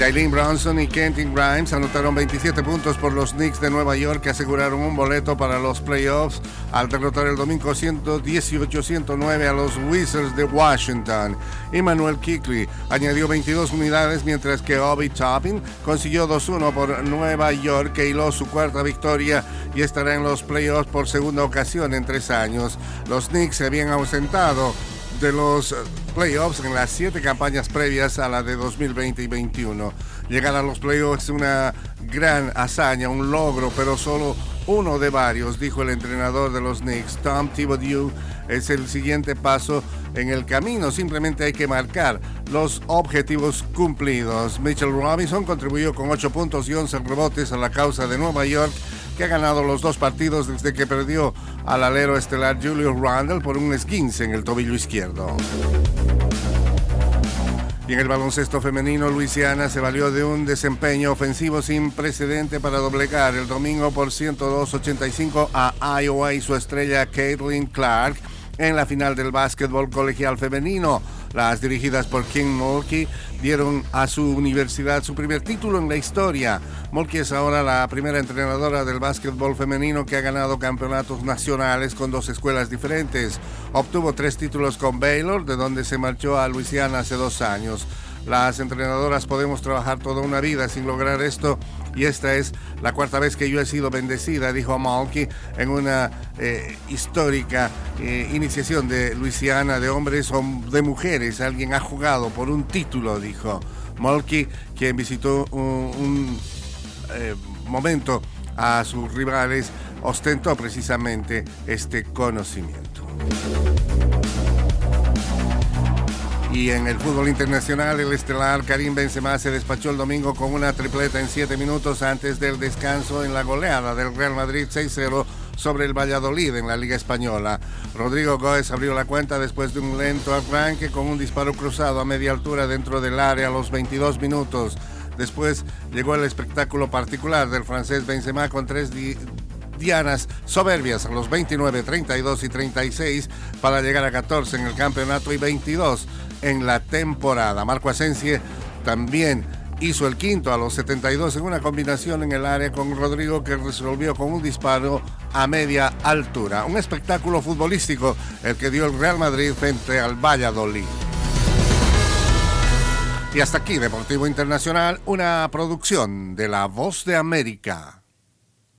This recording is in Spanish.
Jalen Bronson y Kentin Grimes anotaron 27 puntos por los Knicks de Nueva York que aseguraron un boleto para los playoffs al derrotar el domingo 118-109 a los Wizards de Washington. Emmanuel Kickley añadió 22 unidades mientras que Obi Toppin consiguió 2-1 por Nueva York que hiló su cuarta victoria y estará en los playoffs por segunda ocasión en tres años. Los Knicks se habían ausentado de los playoffs en las siete campañas previas a la de 2020 y 2021. Llegar a los playoffs es una gran hazaña, un logro, pero solo uno de varios, dijo el entrenador de los Knicks, Tom Thibodeau. Es el siguiente paso en el camino, simplemente hay que marcar los objetivos cumplidos. Mitchell Robinson contribuyó con 8 puntos y 11 rebotes a la causa de Nueva York que ha ganado los dos partidos desde que perdió al alero estelar Julius Randle por un esguince en el tobillo izquierdo. Y en el baloncesto femenino, Luisiana se valió de un desempeño ofensivo sin precedente para doblegar el domingo por 102-85 a Iowa y su estrella Caitlin Clark en la final del básquetbol colegial femenino. Las dirigidas por King Mulkey dieron a su universidad su primer título en la historia. Mulkey es ahora la primera entrenadora del básquetbol femenino que ha ganado campeonatos nacionales con dos escuelas diferentes. Obtuvo tres títulos con Baylor, de donde se marchó a Luisiana hace dos años. Las entrenadoras podemos trabajar toda una vida sin lograr esto y esta es la cuarta vez que yo he sido bendecida, dijo Malky en una eh, histórica eh, iniciación de Luisiana de hombres o de mujeres. Alguien ha jugado por un título, dijo Malky, quien visitó un, eh, momento a sus rivales, ostentó precisamente este conocimiento. Y en el fútbol internacional, el estelar Karim Benzema se despachó el domingo con una tripleta en siete minutos antes del descanso en la goleada del Real Madrid 6-0 sobre el Valladolid en la Liga Española. Rodrigo Góez abrió la cuenta después de un lento arranque con un disparo cruzado a media altura dentro del área a los 22 minutos. Después llegó el espectáculo particular del francés Benzema con tres dianas soberbias a los 29, 32 y 36 para llegar a 14 en el campeonato y 22 en la temporada. Marco Asensie también hizo el quinto a los 72 en una combinación en el área con Rodrigo que resolvió con un disparo a media altura. Un espectáculo futbolístico el que dio el Real Madrid frente al Valladolid. Y hasta aquí Deportivo Internacional, una producción de La Voz de América.